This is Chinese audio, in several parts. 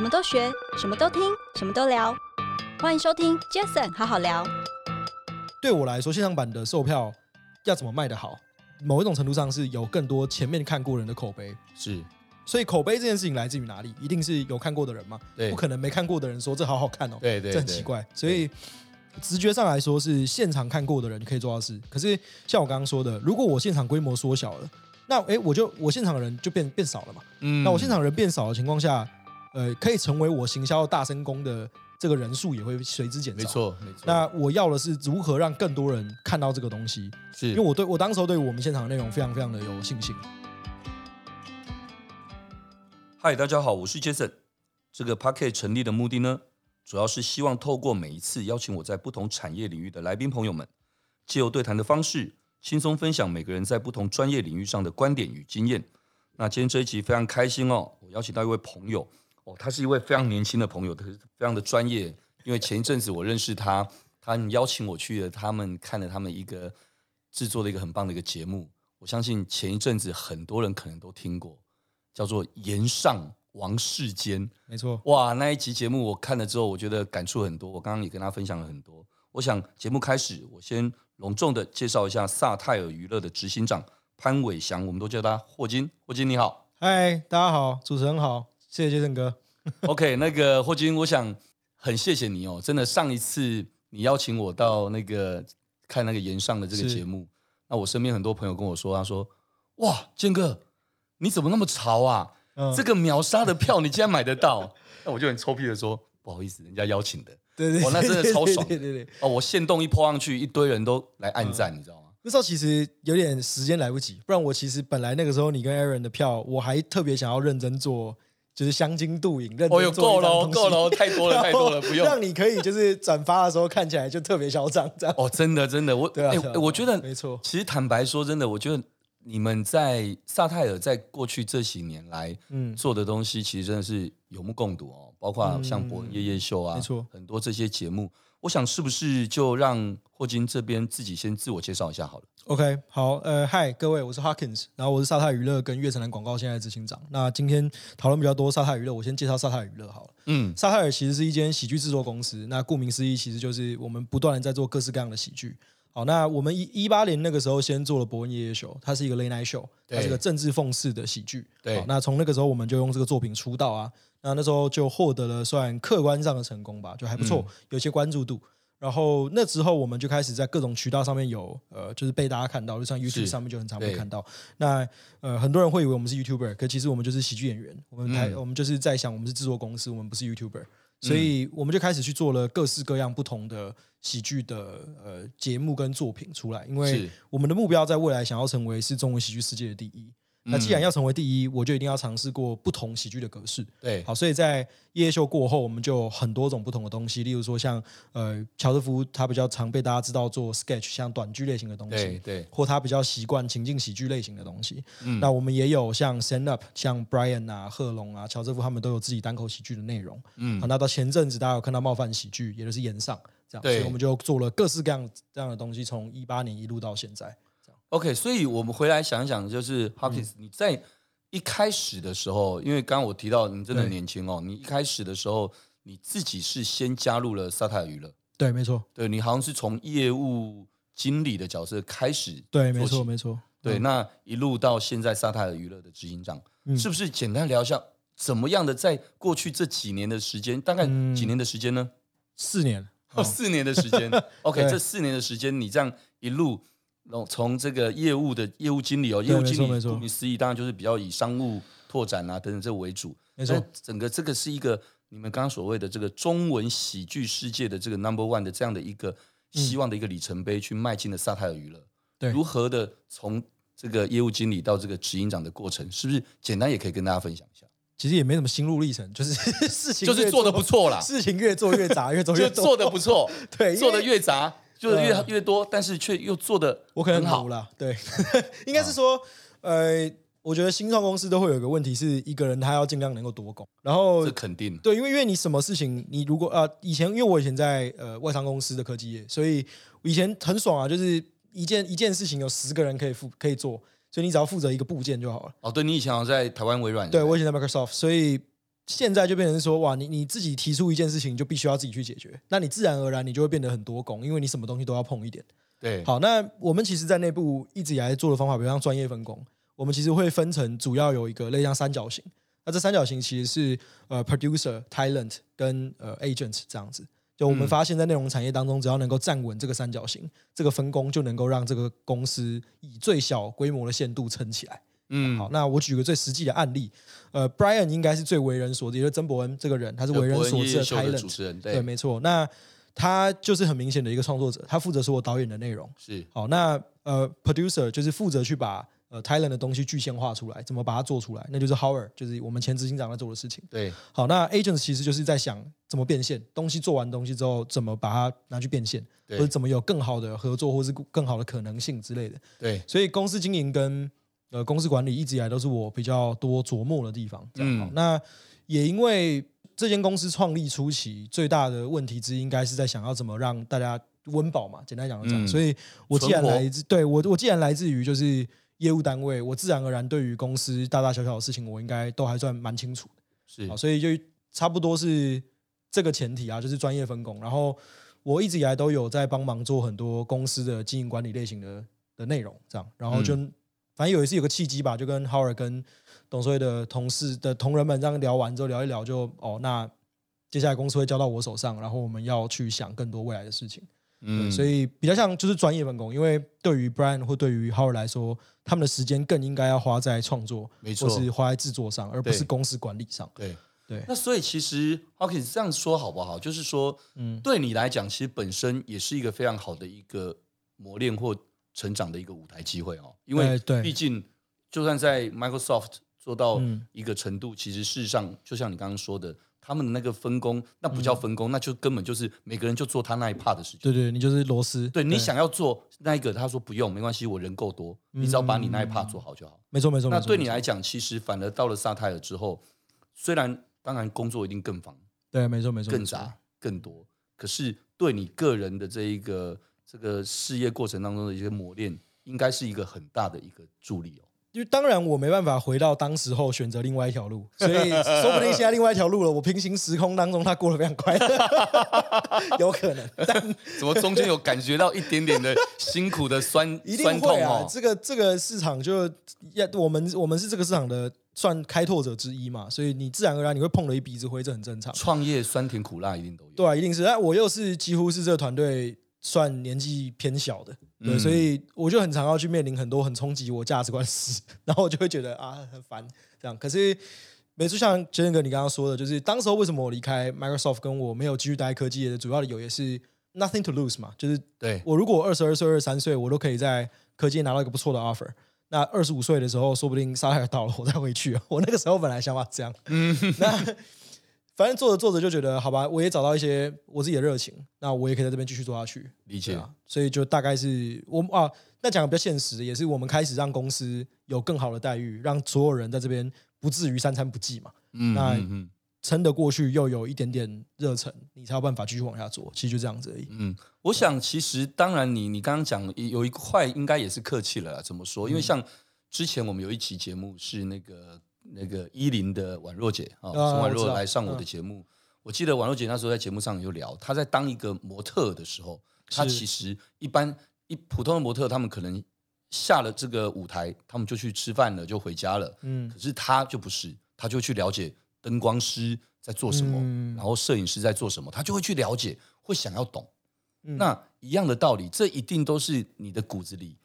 什么都学，什么都听，什么都聊。欢迎收听 Jason 好好聊。对我来说，现场版的售票要怎么卖得好，某一种程度上是有更多前面看过人的口碑。是，所以口碑这件事情来自于哪里？一定是有看过的人嘛？对，不可能没看过的人说这好好看哦。对对，这很奇怪。所以直觉上来说是现场看过的人可以做到事。可是像我刚刚说的，如果我现场规模缩小了，那哎，我就我现场的人就变变少了嘛。嗯，那我现场人变少的情况下。呃，可以成为我行销大声公的这个人数也会随之减少。没错，没错。那我要的是如何让更多人看到这个东西？是因为我对我当时候对我们现场的内容非常非常的有信心。嗨，大家好，我是 Jason。这个 Packet 成立的目的呢，主要是希望透过每一次邀请我在不同产业领域的来宾朋友们，借由对谈的方式，轻松分享每个人在不同专业领域上的观点与经验。那今天这一集非常开心哦，我邀请到一位朋友。哦，他是一位非常年轻的朋友，他是非常的专业。因为前一阵子我认识他，他邀请我去了他们看了他们一个制作的一个很棒的一个节目。我相信前一阵子很多人可能都听过，叫做《岩上王世坚》。没错，哇，那一集节目我看了之后，我觉得感触很多。我刚刚也跟他分享了很多。我想节目开始，我先隆重的介绍一下萨泰尔娱乐的执行长潘伟翔，我们都叫他霍金。霍金你好，嗨，大家好，主持人好。谢谢杰森哥。OK，那个霍金，我想很谢谢你哦。真的，上一次你邀请我到那个看那个岩上的这个节目，那我身边很多朋友跟我说，他说：“哇，坚哥，你怎么那么潮啊？嗯、这个秒杀的票你竟然买得到？” 那我就很臭屁的说：“不好意思，人家邀请的。”对对，对，哦，那真的超爽。对对哦，我限动一 po 上去，一堆人都来暗赞，嗯、你知道吗？那时候其实有点时间来不及，不然我其实本来那个时候你跟 Aaron 的票，我还特别想要认真做。就是香精镀银，认真做东西。够了，够了，太多了，太多了，不用。让你可以就是转发的时候看起来就特别嚣张，这样。哦，真的，真的，我对啊，欸、我觉得没错。其实坦白说，真的，我觉得你们在萨泰尔在过去这几年来，嗯，做的东西其实真的是有目共睹哦，包括像博恩夜夜秀啊，没错，很多这些节目。我想是不是就让霍金这边自己先自我介绍一下好了？OK，好，呃，嗨，各位，我是 Hawkins，然后我是沙泰娱乐跟月城南广告现在的执行长。那今天讨论比较多沙泰娱乐，我先介绍沙泰娱乐好了。嗯，沙泰尔其实是一间喜剧制作公司。那顾名思义，其实就是我们不断的在做各式各样的喜剧。好，那我们一一八年那个时候先做了伯恩夜夜秀，它是一个 late night show，它是个政治讽刺的喜剧。对，那从那个时候我们就用这个作品出道啊。那那时候就获得了算客观上的成功吧，就还不错，嗯、有些关注度。然后那之后我们就开始在各种渠道上面有呃，就是被大家看到，就像 YouTube 上面就很常被看到。那呃，很多人会以为我们是 YouTuber，可其实我们就是喜剧演员。我们台、嗯、我们就是在想，我们是制作公司，我们不是 YouTuber，所以我们就开始去做了各式各样不同的喜剧的呃节目跟作品出来，因为我们的目标在未来想要成为是中文喜剧世界的第一。那既然要成为第一，我就一定要尝试过不同喜剧的格式。对，好，所以在夜夜秀过后，我们就有很多种不同的东西，例如说像呃，乔瑟夫他比较常被大家知道做 sketch，像短剧类型的东西，对，对，或他比较习惯情境喜剧类型的东西。嗯，那我们也有像 stand up，像 Brian 啊、贺龙啊、乔瑟夫他们都有自己单口喜剧的内容。嗯，好，那到前阵子大家有看到冒犯喜剧，也就是演上这样，所以我们就做了各式各样这样的东西，从一八年一路到现在。OK，所以我们回来想一想，就是 Hawkins，你在一开始的时候，因为刚刚我提到你真的很年轻哦，你一开始的时候你自己是先加入了萨泰尔娱乐，对，没错，对，你好像是从业务经理的角色开始，对，没错，没错，对，那一路到现在萨泰尔娱乐的执行长，是不是简单聊一下怎么样的在过去这几年的时间，大概几年的时间呢？四年，哦，四年的时间，OK，这四年的时间你这样一路。从这个业务的业务经理哦，业务经理顾名思义，当然就是比较以商务拓展啊等等这为主。没错，整个这个是一个你们刚刚所谓的这个中文喜剧世界的这个 number one 的这样的一个希望的一个里程碑，去迈进了萨泰尔娱乐。对，如何的从这个业务经理到这个执行长的过程，是不是简单也可以跟大家分享一下？其实也没什么心路历程，就是事情就是做的不错啦，事情越做越杂，越做越做的不错，对，做的越杂。就是越越多，但是却又做的我可能好了。对，应该是说，呃，我觉得新创公司都会有一个问题，是一个人他要尽量能够多工。然后这肯定对，因为因为你什么事情，你如果呃以前因为我以前在呃外商公司的科技业，所以以前很爽啊，就是一件一件事情有十个人可以负可以做，所以你只要负责一个部件就好了。哦，对，你以前好像在台湾微软，对，我以前在 Microsoft，所以。现在就变成说，哇，你你自己提出一件事情，就必须要自己去解决，那你自然而然你就会变得很多工，因为你什么东西都要碰一点。对，好，那我们其实，在内部一直以来做的方法，比如像专业分工，我们其实会分成主要有一个类似像三角形。那这三角形其实是呃，producer、talent 跟呃 agent 这样子。就我们发现，在内容产业当中，只要能够站稳这个三角形，这个分工就能够让这个公司以最小规模的限度撑起来。嗯，好，那我举个最实际的案例，呃，Brian 应该是最为人所知，也就是曾博恩这个人，他是为人所知的 talent 主持人，对，对，没错。那他就是很明显的一个创作者，他负责所有导演的内容。是，好，那呃，producer 就是负责去把呃 talent 的东西具象化出来，怎么把它做出来，那就是 Howard，就是我们前执行长在做的事情。对，好，那 agents 其实就是在想怎么变现，东西做完东西之后，怎么把它拿去变现，或者怎么有更好的合作，或是更好的可能性之类的。对，所以公司经营跟呃公司管理一直以来都是我比较多琢磨的地方。这样好，嗯，那也因为。这间公司创立初期最大的问题之一，应该是在想要怎么让大家温饱嘛。简单讲就这样。嗯、所以我既然来自对我，我既然来自于就是业务单位，我自然而然对于公司大大小小的事情，我应该都还算蛮清楚的。是，所以就差不多是这个前提啊，就是专业分工。然后我一直以来都有在帮忙做很多公司的经营管理类型的的内容，这样。然后就、嗯、反正有一次有个契机吧，就跟 Howard 跟。董事会的同事的同仁们这样聊完之后，聊一聊就哦，那接下来公司会交到我手上，然后我们要去想更多未来的事情。嗯，所以比较像就是专业分工，因为对于 Brian 或对于 Howard 来说，他们的时间更应该要花在创作，没错，或是花在制作上，而不是公司管理上。对对。对，那所以其实 Hawkins 这样说好不好？就是说，嗯，对你来讲，其实本身也是一个非常好的一个磨练或成长的一个舞台机会哦。因为毕竟，就算在 Microsoft。做到一个程度，其实事实上就像你刚刚说的，他们的那个分工，那不叫分工，那就根本就是每个人就做他那一 part 的事情。对对，你就是螺丝。对，你想要做那一个，他说不用，没关系，我人够多，你只要把你那一 part 做好就好。没错没错。那对你来讲，其实反而到了萨泰尔之后，虽然当然工作一定更忙，对，没错没错，更杂更多，可是对你个人的这一个这个事业过程当中的一些磨练，应该是一个很大的一个助力哦。因为当然我没办法回到当时候选择另外一条路，所以说不定现在另外一条路了。我平行时空当中，他过得非常快乐，有可能。但 怎么中间有感觉到一点点的辛苦的酸一定会啊，酸痛哦？这个这个市场就要我们我们是这个市场的算开拓者之一嘛，所以你自然而然你会碰了一鼻子灰，这很正常。创业酸甜苦辣一定都有，对啊，一定是。但我又是几乎是这个团队算年纪偏小的。对，所以我就很常要去面临很多很冲击我价值观的事，然后我就会觉得啊很烦这样。可是，每次像杰森哥你刚刚说的，就是当时候为什么我离开 Microsoft，跟我没有继续待科技业的主要理由也是 nothing to lose 嘛，就是对我如果二十二岁、二十三岁，我都可以在科技拿到一个不错的 offer。那二十五岁的时候，说不定沙海到了，我再回去。我那个时候本来想法这样，嗯，那。反正做着做着就觉得好吧，我也找到一些我自己的热情，那我也可以在这边继续做下去。理解啊，所以就大概是我啊，那讲的比较现实，也是我们开始让公司有更好的待遇，让所有人在这边不至于三餐不继嘛。嗯，那撑得过去，又有一点点热忱，你才有办法继续往下做。其实就这样子而已。嗯，我想其实当然你，你你刚刚讲有一块应该也是客气了啦，怎么说？因为像之前我们有一期节目是那个。那个伊林的宛若姐啊，陈宛若来上我的节目。我记得宛若姐那时候在节目上有聊，她在当一个模特的时候，她其实一般一普通的模特，他们可能下了这个舞台，他们就去吃饭了，就回家了。嗯，可是她就不是，她就去了解灯光师在做什么，然后摄影师在做什么，她就会去了解，会想要懂。那一样的道理，这一定都是你的骨子里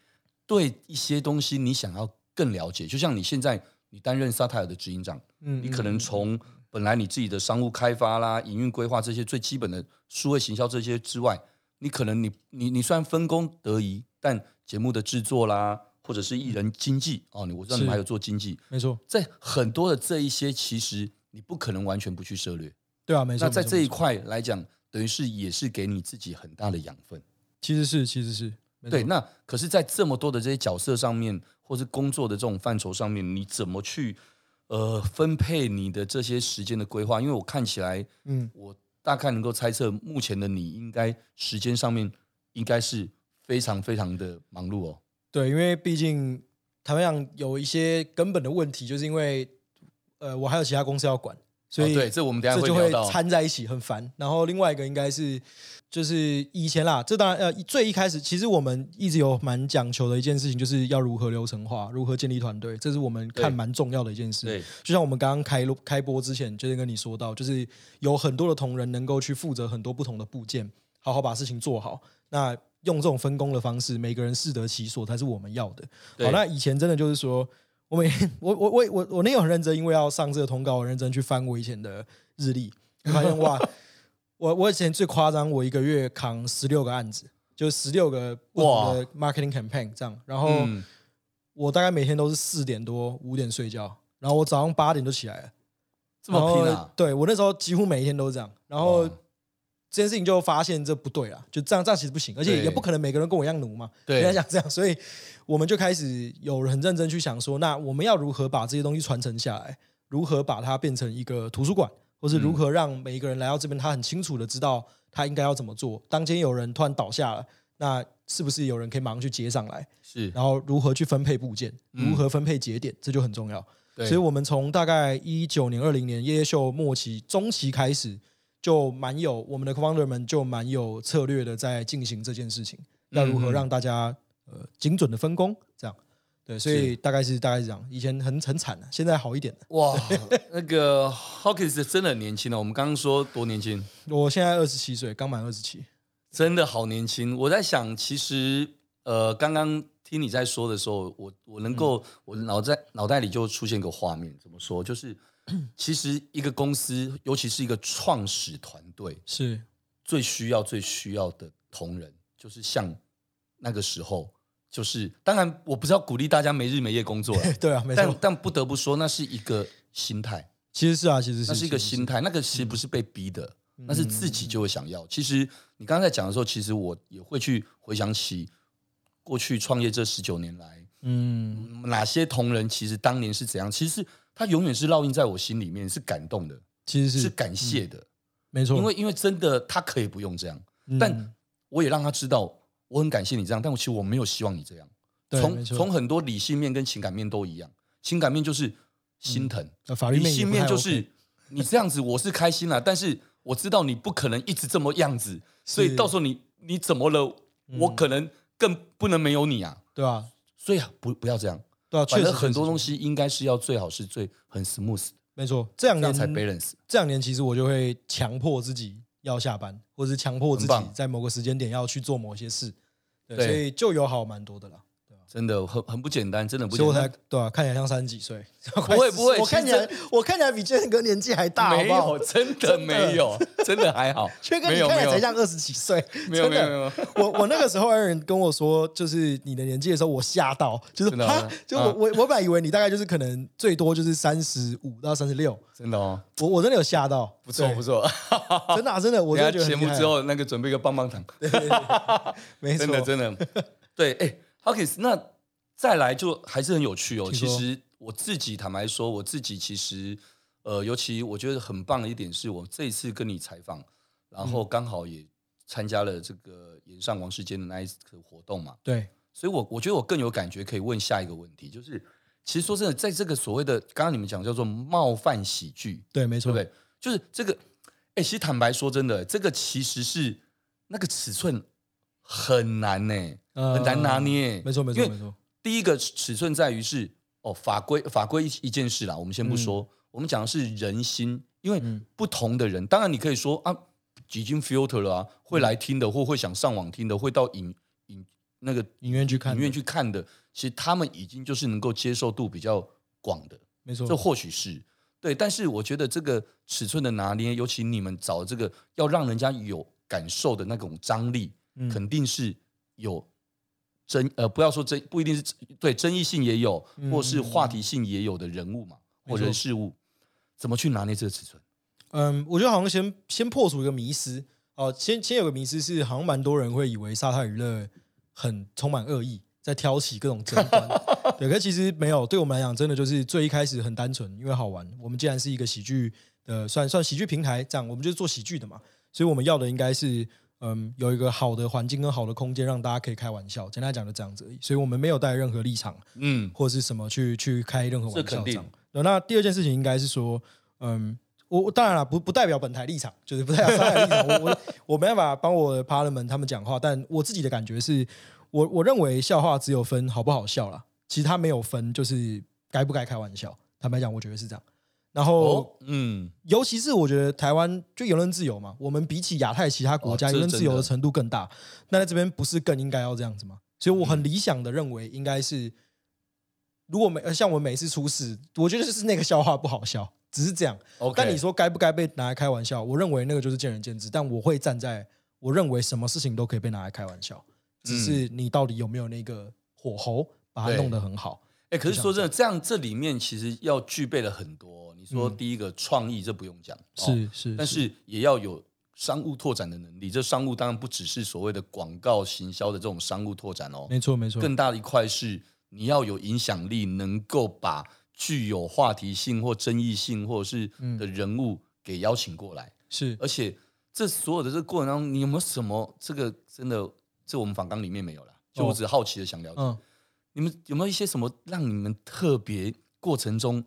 对一些东西你想要更了解，就像你现在。你担任萨泰尔的执行长，嗯，你可能从本来你自己的商务开发啦、营运规划这些最基本的数位行销这些之外，你可能你你你虽然分工得宜，但节目的制作啦，或者是艺人经纪哦，你我知道你们还有做经济，没错，在很多的这一些，其实你不可能完全不去涉略，对啊，没错。那在这一块来讲，等于是也是给你自己很大的养分，其实是，其实是。对，那可是，在这么多的这些角色上面，或是工作的这种范畴上面，你怎么去呃分配你的这些时间的规划？因为我看起来，嗯，我大概能够猜测，目前的你应该时间上面应该是非常非常的忙碌哦。对，因为毕竟台湾上有一些根本的问题，就是因为呃，我还有其他公司要管。所以、哦、对，这我们等下会这就会掺在一起，很烦。然后另外一个应该是，就是以前啦，这当然呃，最一开始其实我们一直有蛮讲求的一件事情，就是要如何流程化，如何建立团队，这是我们看蛮重要的一件事。对，就像我们刚刚开录开播之前，就是跟你说到，就是有很多的同仁能够去负责很多不同的部件，好好把事情做好。那用这种分工的方式，每个人适得其所才是我们要的。好，那以前真的就是说。我每我我我我我那有很认真，因为要上这个通告，我认真去翻我以前的日历，发现哇，我我以前最夸张，我一个月扛十六个案子，就十六个不同的 marketing campaign 这样，然后我大概每天都是四点多五点睡觉，然后我早上八点就起来了，这么拼啊？对，我那时候几乎每一天都是这样，然后这件事情就发现这不对啊，就这样这样其实不行，而且也不可能每个人跟我一样奴嘛，对，人家讲这样，所以。我们就开始有很认真去想说，那我们要如何把这些东西传承下来？如何把它变成一个图书馆，或是如何让每一个人来到这边，他很清楚的知道他应该要怎么做？当今天有人突然倒下了，那是不是有人可以马上去接上来？是，然后如何去分配部件，如何分配节点，这就很重要。所以我们从大概一九年、二零年夜夜秀末期、中期开始，就蛮有我们的 co-founder 们就蛮有策略的在进行这件事情。要如何让大家？呃，精准的分工，这样，对，所以大概是大概是这样。以前很很惨的，现在好一点。哇，那个 Hawkins 真的很年轻哦。我们刚刚说多年轻，我现在二十七岁，刚满二十七，真的好年轻。我在想，其实呃，刚刚听你在说的时候，我我能够，嗯、我脑在脑袋里就出现一个画面，怎么说？就是 其实一个公司，尤其是一个创始团队，是最需要最需要的同仁，就是像那个时候。就是，当然，我不是要鼓励大家没日没夜工作，对啊，没错。但但不得不说，那是一个心态。其实是啊，其实是，那是一个心态。那个其实不是被逼的，嗯、那是自己就会想要。其实你刚才讲的时候，其实我也会去回想起过去创业这十九年来，嗯，哪些同仁其实当年是怎样？其实是他永远是烙印在我心里面，是感动的，其实是是感谢的，嗯、没错。因为因为真的他可以不用这样，嗯、但我也让他知道。我很感谢你这样，但我其实我没有希望你这样。从从很多理性面跟情感面都一样，情感面就是心疼，嗯、理性面就是 你这样子我是开心了，但是我知道你不可能一直这么样子，所以到时候你你怎么了，我可能更不能没有你啊，对啊，所以不不要这样，对啊，确实很多东西应该是要最好是最很 smooth，没错，这两年才 balance，这两年其实我就会强迫自己。要下班，或者是强迫自己在某个时间点要去做某些事，对，所以就有好蛮多的了。真的很很不简单，真的不简单。对啊，看起来像三十几岁，不会不会，我看起来我看起来比建哥年纪还大，没有，真的没有，真的还好。建哥你看起来才像二十几岁，没有没有没有。我我那个时候有人跟我说，就是你的年纪的时候，我吓到，就是他，就我我我本来以为你大概就是可能最多就是三十五到三十六，真的哦，我我真的有吓到，不错不错，真的真的，我觉得节目之后那个准备一个棒棒糖，没错，真的真的，对，哎。OK，那再来就还是很有趣哦。其实我自己坦白说，我自己其实呃，尤其我觉得很棒的一点是，我这一次跟你采访，然后刚好也参加了这个演上王世坚的那一次活动嘛。对，所以我我觉得我更有感觉，可以问下一个问题，就是其实说真的，在这个所谓的刚刚你们讲叫做冒犯喜剧，对，没错，对不对？就是这个，哎，其实坦白说真的，这个其实是那个尺寸很难呢。很难拿捏，没错没错没错。第一个尺寸在于是哦，法规法规一一件事啦，我们先不说，我们讲的是人心，因为不同的人，当然你可以说啊，已经 filter 了啊，会来听的或会想上网听的，会到影影那个影院去看影院去看的，其实他们已经就是能够接受度比较广的，没错，这或许是。对，但是我觉得这个尺寸的拿捏，尤其你们找这个要让人家有感受的那种张力，肯定是有。争呃，不要说争，不一定是对争议性也有，或是话题性也有的人物嘛，嗯、或人事物，怎么去拿捏这个尺寸？嗯，我觉得好像先先破除一个迷思哦，先先有个迷思是，好像蛮多人会以为沙滩娱乐很充满恶意，在挑起各种争端。对，可其实没有，对我们来讲，真的就是最一开始很单纯，因为好玩。我们既然是一个喜剧的，算算喜剧平台，这样我们就是做喜剧的嘛，所以我们要的应该是。嗯，有一个好的环境跟好的空间，让大家可以开玩笑。简单讲就这样子而已，所以我们没有带任何立场，嗯，或者是什么去去开任何玩笑。那第二件事情应该是说，嗯，我当然了，不不代表本台立场，就是不代表沙泰立场。我我 我没办法帮我的 partner 们他们讲话，但我自己的感觉是，我我认为笑话只有分好不好笑啦，其实它没有分就是该不该开玩笑。坦白讲，我觉得是这样。然后，哦、嗯，尤其是我觉得台湾就言论自由嘛，我们比起亚太其他国家言论自由的程度更大。那在这边不是更应该要这样子吗？所以我很理想的认为，应该是如果每像我每次出事，我觉得就是那个笑话不好笑，只是这样。但你说该不该被拿来开玩笑？我认为那个就是见仁见智。但我会站在我认为什么事情都可以被拿来开玩笑，只是你到底有没有那个火候把它弄得很好。哎，可是说真的，这样这里面其实要具备了很多。你说第一个创意，这不用讲，是是，但是也要有商务拓展的能力。这商务当然不只是所谓的广告行销的这种商务拓展哦，没错没错。更大的一块是你要有影响力，能够把具有话题性或争议性或者是的人物给邀请过来。是，而且这所有的这个过程当中，你有没有什么这个真的这我们访纲里面没有了？就我只好奇的想了解。你们有没有一些什么让你们特别过程中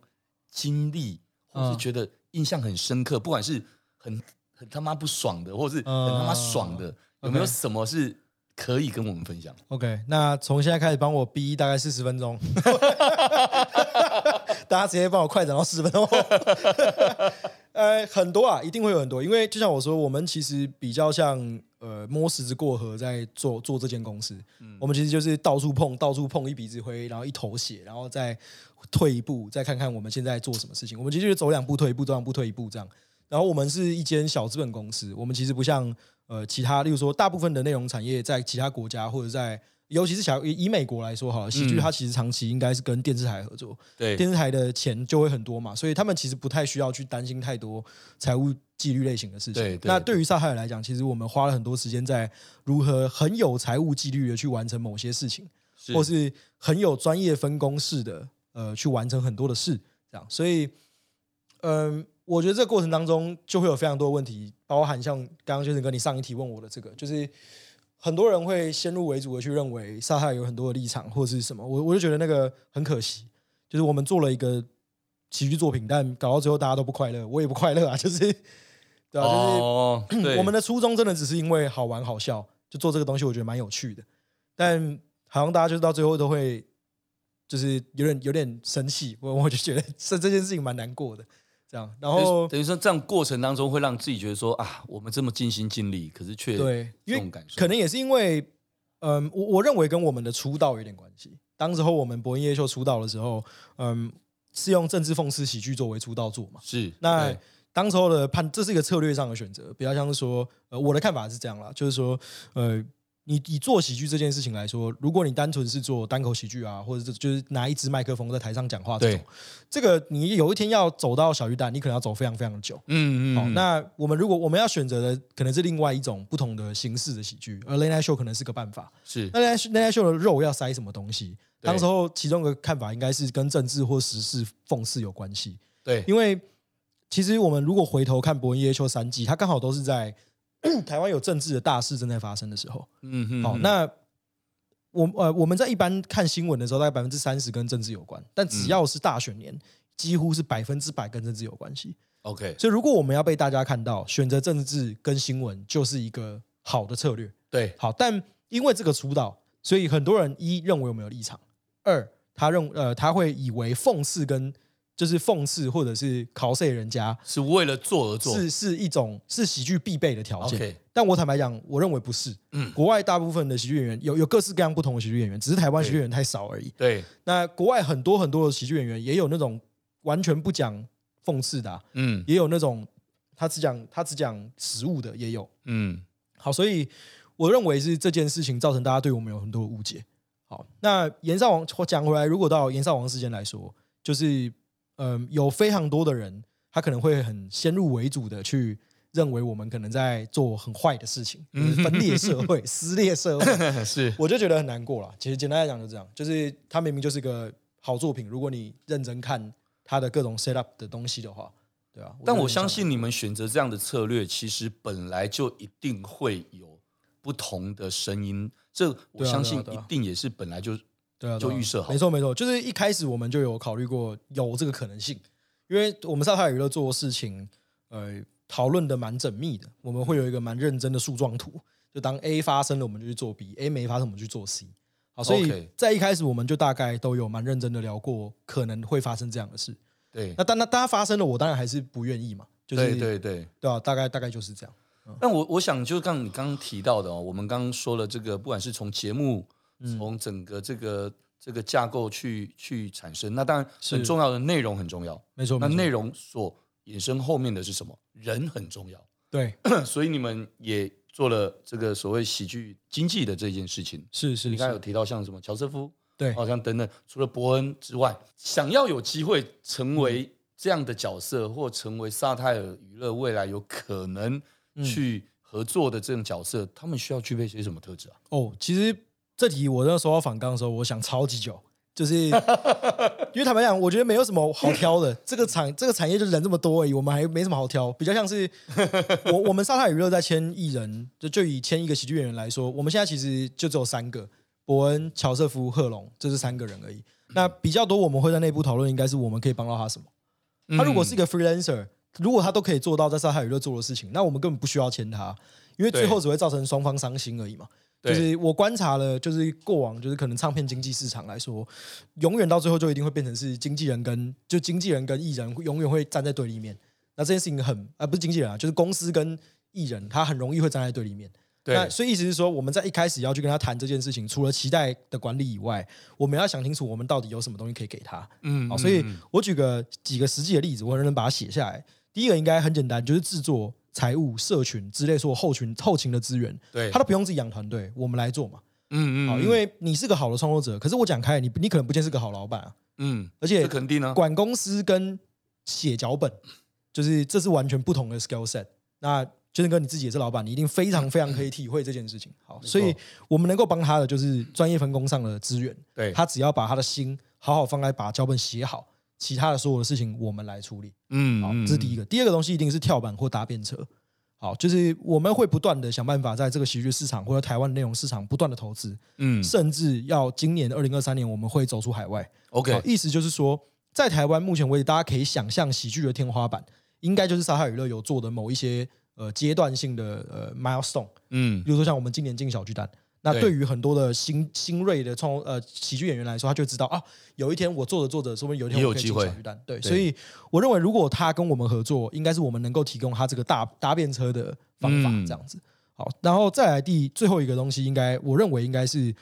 经历，或是觉得印象很深刻？不管是很很他妈不爽的，或是很他妈爽的，有没有什么是可以跟我们分享？OK，那从现在开始帮我逼大概四十分钟，大家直接帮我快转到四十分钟。呃，很多啊，一定会有很多，因为就像我说，我们其实比较像。呃，摸石子过河，在做做这间公司，嗯、我们其实就是到处碰，到处碰一鼻子灰，然后一头血，然后再退一步，再看看我们现在做什么事情。我们其实就是走两步退一步，走两步退一步这样。然后我们是一间小资本公司，我们其实不像呃其他，例如说大部分的内容产业在其他国家或者在。尤其是小以美国来说，哈，喜剧它其实长期应该是跟电视台合作，对，电视台的钱就会很多嘛，所以他们其实不太需要去担心太多财务纪律类型的事情。对，那对于萨泰尔来讲，其实我们花了很多时间在如何很有财务纪律的去完成某些事情，是或是很有专业分工式的呃去完成很多的事，这样。所以，嗯、呃，我觉得这个过程当中就会有非常多的问题，包含像刚刚就是跟你上一题问我的这个，就是。很多人会先入为主的去认为萨泰有很多的立场或者是什么，我我就觉得那个很可惜，就是我们做了一个喜剧作品，但搞到最后大家都不快乐，我也不快乐啊，就是对啊，哦、就是 我们的初衷真的只是因为好玩好笑，就做这个东西，我觉得蛮有趣的，但好像大家就是到最后都会就是有点有点生气，我我就觉得这这件事情蛮难过的。这样，然后等于说，这样过程当中会让自己觉得说啊，我们这么尽心尽力，可是却对这种感受，可能也是因为，嗯，我我认为跟我们的出道有点关系。当时候我们博恩夜夜秀出道的时候，嗯，是用政治讽刺喜剧作为出道作嘛？是。那当时候的判，这是一个策略上的选择，比较像是说，呃，我的看法是这样啦，就是说，呃。你以做喜剧这件事情来说，如果你单纯是做单口喜剧啊，或者是就是拿一支麦克风在台上讲话这种，对这个你有一天要走到小鱼蛋，你可能要走非常非常久。嗯嗯。好，那我们如果我们要选择的可能是另外一种不同的形式的喜剧，而 Late Night Show 可能是个办法。是。那 Late Night Show 的肉要塞什么东西？当时候其中一个看法应该是跟政治或时事讽刺有关系。对。因为其实我们如果回头看《博恩夜夜秀》三季，它刚好都是在。台湾有政治的大事正在发生的时候，嗯哼，好，那我呃我们在一般看新闻的时候，大概百分之三十跟政治有关，但只要是大选年，几乎是百分之百跟政治有关系。OK，所以如果我们要被大家看到，选择政治跟新闻就是一个好的策略。对，好，但因为这个出道，所以很多人一认为我们有立场，二他认呃他会以为讽刺跟。就是讽刺或者是考碎人家，是为了做而做，是是一种是喜剧必备的条件。Okay. 但我坦白讲，我认为不是。嗯，国外大部分的喜剧演员有有各式各样不同的喜剧演员，只是台湾喜剧演员太少而已。对，那国外很多很多的喜剧演员也有那种完全不讲讽刺的，啊，嗯，也有那种他只讲他只讲实物的，也有。嗯，好，所以我认为是这件事情造成大家对我们有很多的误解。好，那炎上王我讲回来，如果到炎上王事件来说，就是。嗯，有非常多的人，他可能会很先入为主的去认为我们可能在做很坏的事情，就是分裂社会、撕裂社会。是，我就觉得很难过了。其实简单来讲，就这样，就是他明明就是个好作品，如果你认真看他的各种 set up 的东西的话，对啊。但我相信你们选择这样的策略，其实本来就一定会有不同的声音。这我相信一定也是本来就。对啊，就预设好，没错没错，就是一开始我们就有考虑过有这个可能性，因为我们萨泰尔娱乐做事情，呃讨论的蛮缜密的，我们会有一个蛮认真的树状图，就当 A 发生了，我们就去做 B；A 没发生，我们就去做 C。好，所以在一开始我们就大概都有蛮认真的聊过可能会发生这样的事。对，那当那当它发生了，我当然还是不愿意嘛。就是、对对对，对啊，大概大概就是这样。那我我想就刚你刚刚提到的哦，我们刚刚说了这个，不管是从节目，从整个这个这个架构去去产生，那当然很重要的内容很重要，没错。那内容所衍生后面的是什么？人很重要，对。所以你们也做了这个所谓喜剧经济的这件事情，是是。你刚才有提到像什么乔瑟夫，对，好像等等，除了伯恩之外，想要有机会成为这样的角色，或成为萨泰尔娱乐未来有可能。去合作的这种角色，他们需要具备些什么特质啊？哦，其实这题我那时候要反刚的时候，我想超级久，就是 因为坦白讲，我觉得没有什么好挑的。这个产这个产业就人这么多而已，我们还没什么好挑。比较像是 我我们沙泰娱乐在签艺人，就就以签一个喜剧演员来说，我们现在其实就只有三个：伯恩、乔瑟夫、贺龙，这是三个人而已。那比较多我们会在内部讨论，应该是我们可以帮到他什么？他如果是一个 freelancer。如果他都可以做到在沙泰娱乐做的事情，那我们根本不需要签他，因为最后只会造成双方伤心而已嘛。就是我观察了，就是过往就是可能唱片经济市场来说，永远到最后就一定会变成是经纪人跟就经纪人跟艺人永远会站在对立面。那这件事情很啊，不是经纪人啊，就是公司跟艺人，他很容易会站在对立面。那所以意思是说，我们在一开始要去跟他谈这件事情，除了期待的管理以外，我们要想清楚我们到底有什么东西可以给他。嗯，好，所以我举个几个实际的例子，我能不能把它写下来？第一个应该很简单，就是制作、财务、社群之类，说后群后勤的资源，对，他都不用自己养团队，我们来做嘛。嗯嗯，好，因为你是个好的创作者，可是我讲开，你你可能不见是个好老板啊。嗯，而且肯定呢，管公司跟写脚本，就是这是完全不同的 skill set。那就是跟你自己也是老板，你一定非常非常可以体会这件事情。好，所以我们能够帮他的就是专业分工上的资源。对，他只要把他的心好好放在把脚本写好。其他的所有的事情我们来处理，嗯，好，这是第一个。第二个东西一定是跳板或搭便车，好，就是我们会不断的想办法在这个喜剧市场或者台湾内容市场不断的投资，嗯，甚至要今年二零二三年我们会走出海外。OK，意思就是说，在台湾目前为止，大家可以想象喜剧的天花板，应该就是萨泰娱乐有做的某一些呃阶段性的呃 milestone，嗯，比如说像我们今年进小巨蛋。那对。于很多的新新锐的创呃喜剧演员来说，他就知道啊，有一天我做着做着，说不定有一天我可以进小巨蛋。对，所以我认为，如果他跟我们合作，应该是我们能够提供他这个大搭便车的方法，这样子。好，然后再来第最后一个东西，应该我认为应该是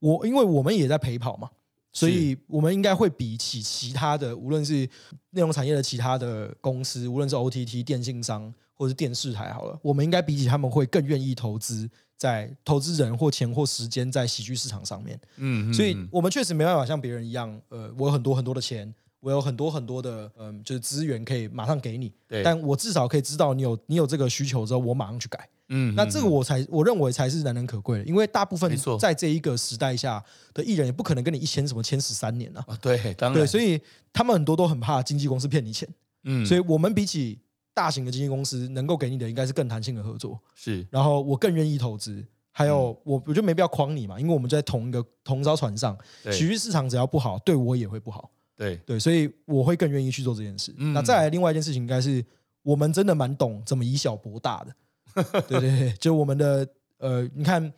我，因为我们也在陪跑嘛，所以我们应该会比起其他的，无论是内容产业的其他的公司，无论是 OTT 电信商或者是电视台，好了，我们应该比起他们会更愿意投资。在投资人或钱或时间在喜剧市场上面，嗯，所以我们确实没办法像别人一样，呃，我有很多很多的钱，我有很多很多的，嗯，就是资源可以马上给你，对，但我至少可以知道你有你有这个需求之后，我马上去改，嗯，那这个我才我认为才是难能可贵的，因为大部分在这一个时代下的艺人也不可能跟你一签什么签十三年啊，对，当然，对，所以他们很多都很怕经纪公司骗你钱，嗯，所以我们比起。大型的经纪公司能够给你的应该是更弹性的合作，是。然后我更愿意投资，还有我我觉得没必要诓你嘛，因为我们在同一个同一艘船上，喜剧市场只要不好，对我也会不好。对对，所以我会更愿意去做这件事。那再来另外一件事情，应该是我们真的蛮懂怎么以小博大的。对对对，就我们的呃，你看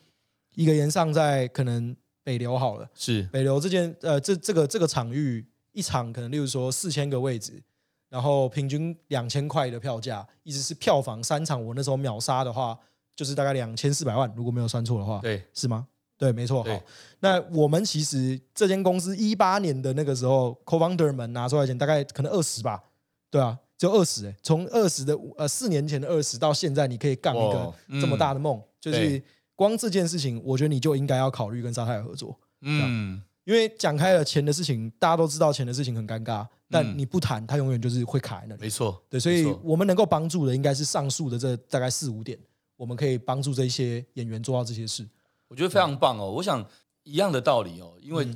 一个炎上在可能北流好了，是北流这件呃这这个这个场域一场可能例如说四千个位置。然后平均两千块的票价，一直是票房三场，我那时候秒杀的话，就是大概两千四百万，如果没有算错的话，对，是吗？对，没错。好，那我们其实这间公司一八年的那个时候，co-founder 们拿出来钱，大概可能二十吧，对啊，就二十哎，从二十的呃四年前的二十到现在，你可以干一个这么大的梦，就是光这件事情，我觉得你就应该要考虑跟沙泰合作，嗯，因为讲开了钱的事情，大家都知道钱的事情很尴尬。但你不谈，它永远就是会卡在那里。没错，对，所以我们能够帮助的应该是上述的这大概四五点，我们可以帮助这些演员做到这些事。我觉得非常棒哦。我想一样的道理哦，因为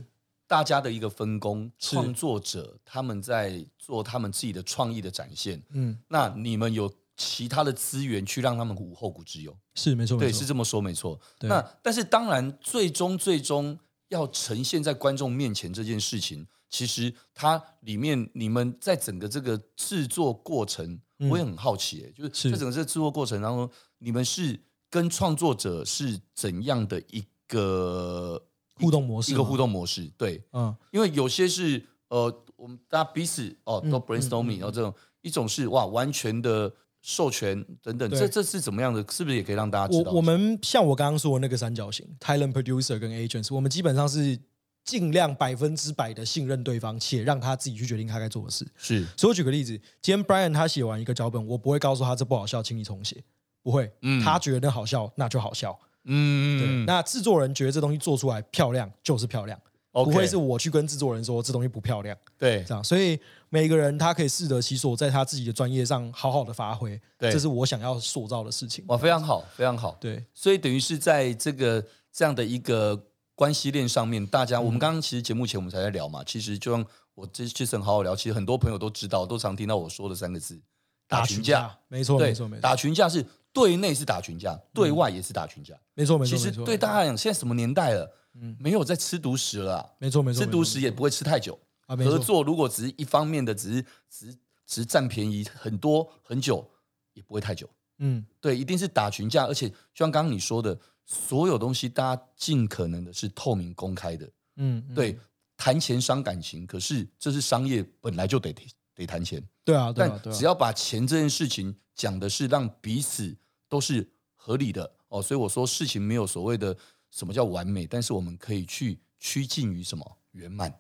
大家的一个分工，创作者他们在做他们自己的创意的展现。嗯，那你们有其他的资源去让他们无后顾之忧。是没错，对，是这么说没错。那但是当然，最终最终要呈现在观众面前这件事情。其实它里面，你们在整个这个制作过程，我也很好奇、欸，就是在整个这制作过程当中，你们是跟创作者是怎样的一个互动模式？一个互动模式，对，嗯，因为有些是呃，我们大家彼此哦都 brainstorming，、嗯嗯、然后这种一种是哇，完全的授权等等，这这是怎么样的？是不是也可以让大家知道？我我们像我刚刚说的那个三角形，talent producer 跟 agents，我们基本上是。尽量百分之百的信任对方，且让他自己去决定他该做的事。是，所以我举个例子，今天 Brian 他写完一个脚本，我不会告诉他这不好笑，请你重写，不会。嗯，他觉得好笑，那就好笑。嗯，对。那制作人觉得这东西做出来漂亮，就是漂亮。不会是我去跟制作人说这东西不漂亮。对，这样。所以每个人他可以适得其所，在他自己的专业上好好的发挥。对，这是我想要塑造的事情。哇，非常好，非常好。对，所以等于是在这个这样的一个。关系链上面，大家、嗯、我们刚刚其实节目前我们才在聊嘛，其实就像我这这次很好好聊，其实很多朋友都知道，都常听到我说的三个字：打群架。没错，没错，没错。打群架是对内是打群架，嗯、对外也是打群架。没错，没错。其实对大家来讲，现在什么年代了？嗯，没有在吃独食了、啊。没错，没错。吃独食也不会吃太久。啊，合作如果只是一方面的，只是只是只是占便宜很多很久，也不会太久。嗯，对，一定是打群架，而且就像刚刚你说的。所有东西，大家尽可能的是透明公开的。嗯，嗯，对，谈钱伤感情，可是这是商业，本来就得得谈钱。对啊，对啊，但只要把钱这件事情讲的是让彼此都是合理的哦，所以我说事情没有所谓的什么叫完美，但是我们可以去趋近于什么圆满。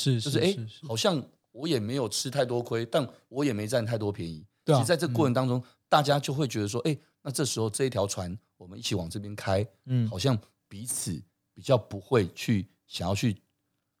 是，就是哎，好像我也没有吃太多亏，但我也没占太多便宜。对啊，其实在这个过程当中，嗯，大家就会觉得说，哎，那这时候这一条船。我们一起往这边开，嗯，好像彼此比较不会去想要去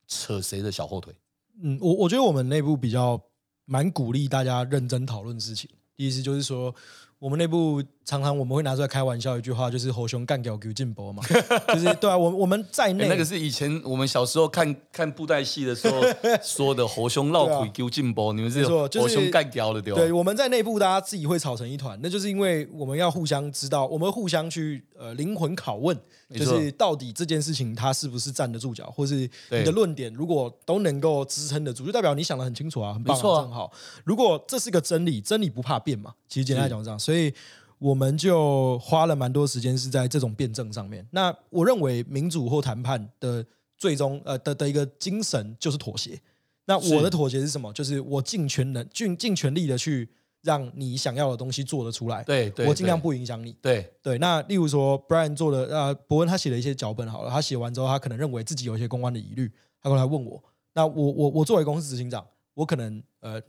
扯谁的小后腿，嗯，我我觉得我们内部比较蛮鼓励大家认真讨论事情，意思就是说。我们内部常常我们会拿出来开玩笑，一句话就是“猴熊干掉给进博”嘛，就是对啊，我我们在内、欸、那个是以前我们小时候看看布袋戏的时候说的“猴熊绕腿给进博”，你们是猴熊干掉的对吧？对，我们在内部大家自己会吵成一团，那就是因为我们要互相知道，我们互相去呃灵魂拷问，就是到底这件事情它是不是站得住脚，或是你的论点如果都能够支撑得住，就代表你想的很清楚啊，很棒啊，很好。如果这是个真理，真理不怕变嘛，其实简单来讲这样。所以我们就花了蛮多时间是在这种辩证上面。那我认为民主或谈判的最终呃的的一个精神就是妥协。那我的妥协是什么？就是我尽全能尽尽全力的去让你想要的东西做得出来。对，对，我尽量不影响你。对对。那例如说，Brian 做的呃，伯恩他写了一些脚本好了，他写完之后，他可能认为自己有一些公关的疑虑，他过来问我。那我我我作为公司执行长，我可能呃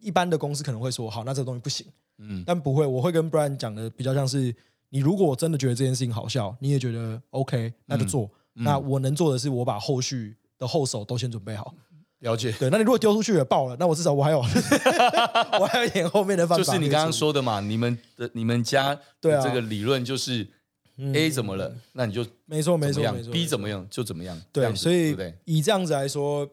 一般的公司可能会说，好，那这个东西不行。嗯，但不会，我会跟 Brian 讲的比较像是，你如果我真的觉得这件事情好笑，你也觉得 OK，那就做。那我能做的是，我把后续的后手都先准备好。了解。对，那你如果丢出去也爆了，那我至少我还有，我还有一点后面的方法。就是你刚刚说的嘛，你们的你们家 对啊这个理论就是 A 怎么了，嗯、那你就没错没错没错，B 怎么样就怎么样。对，所以对对以这样子来说，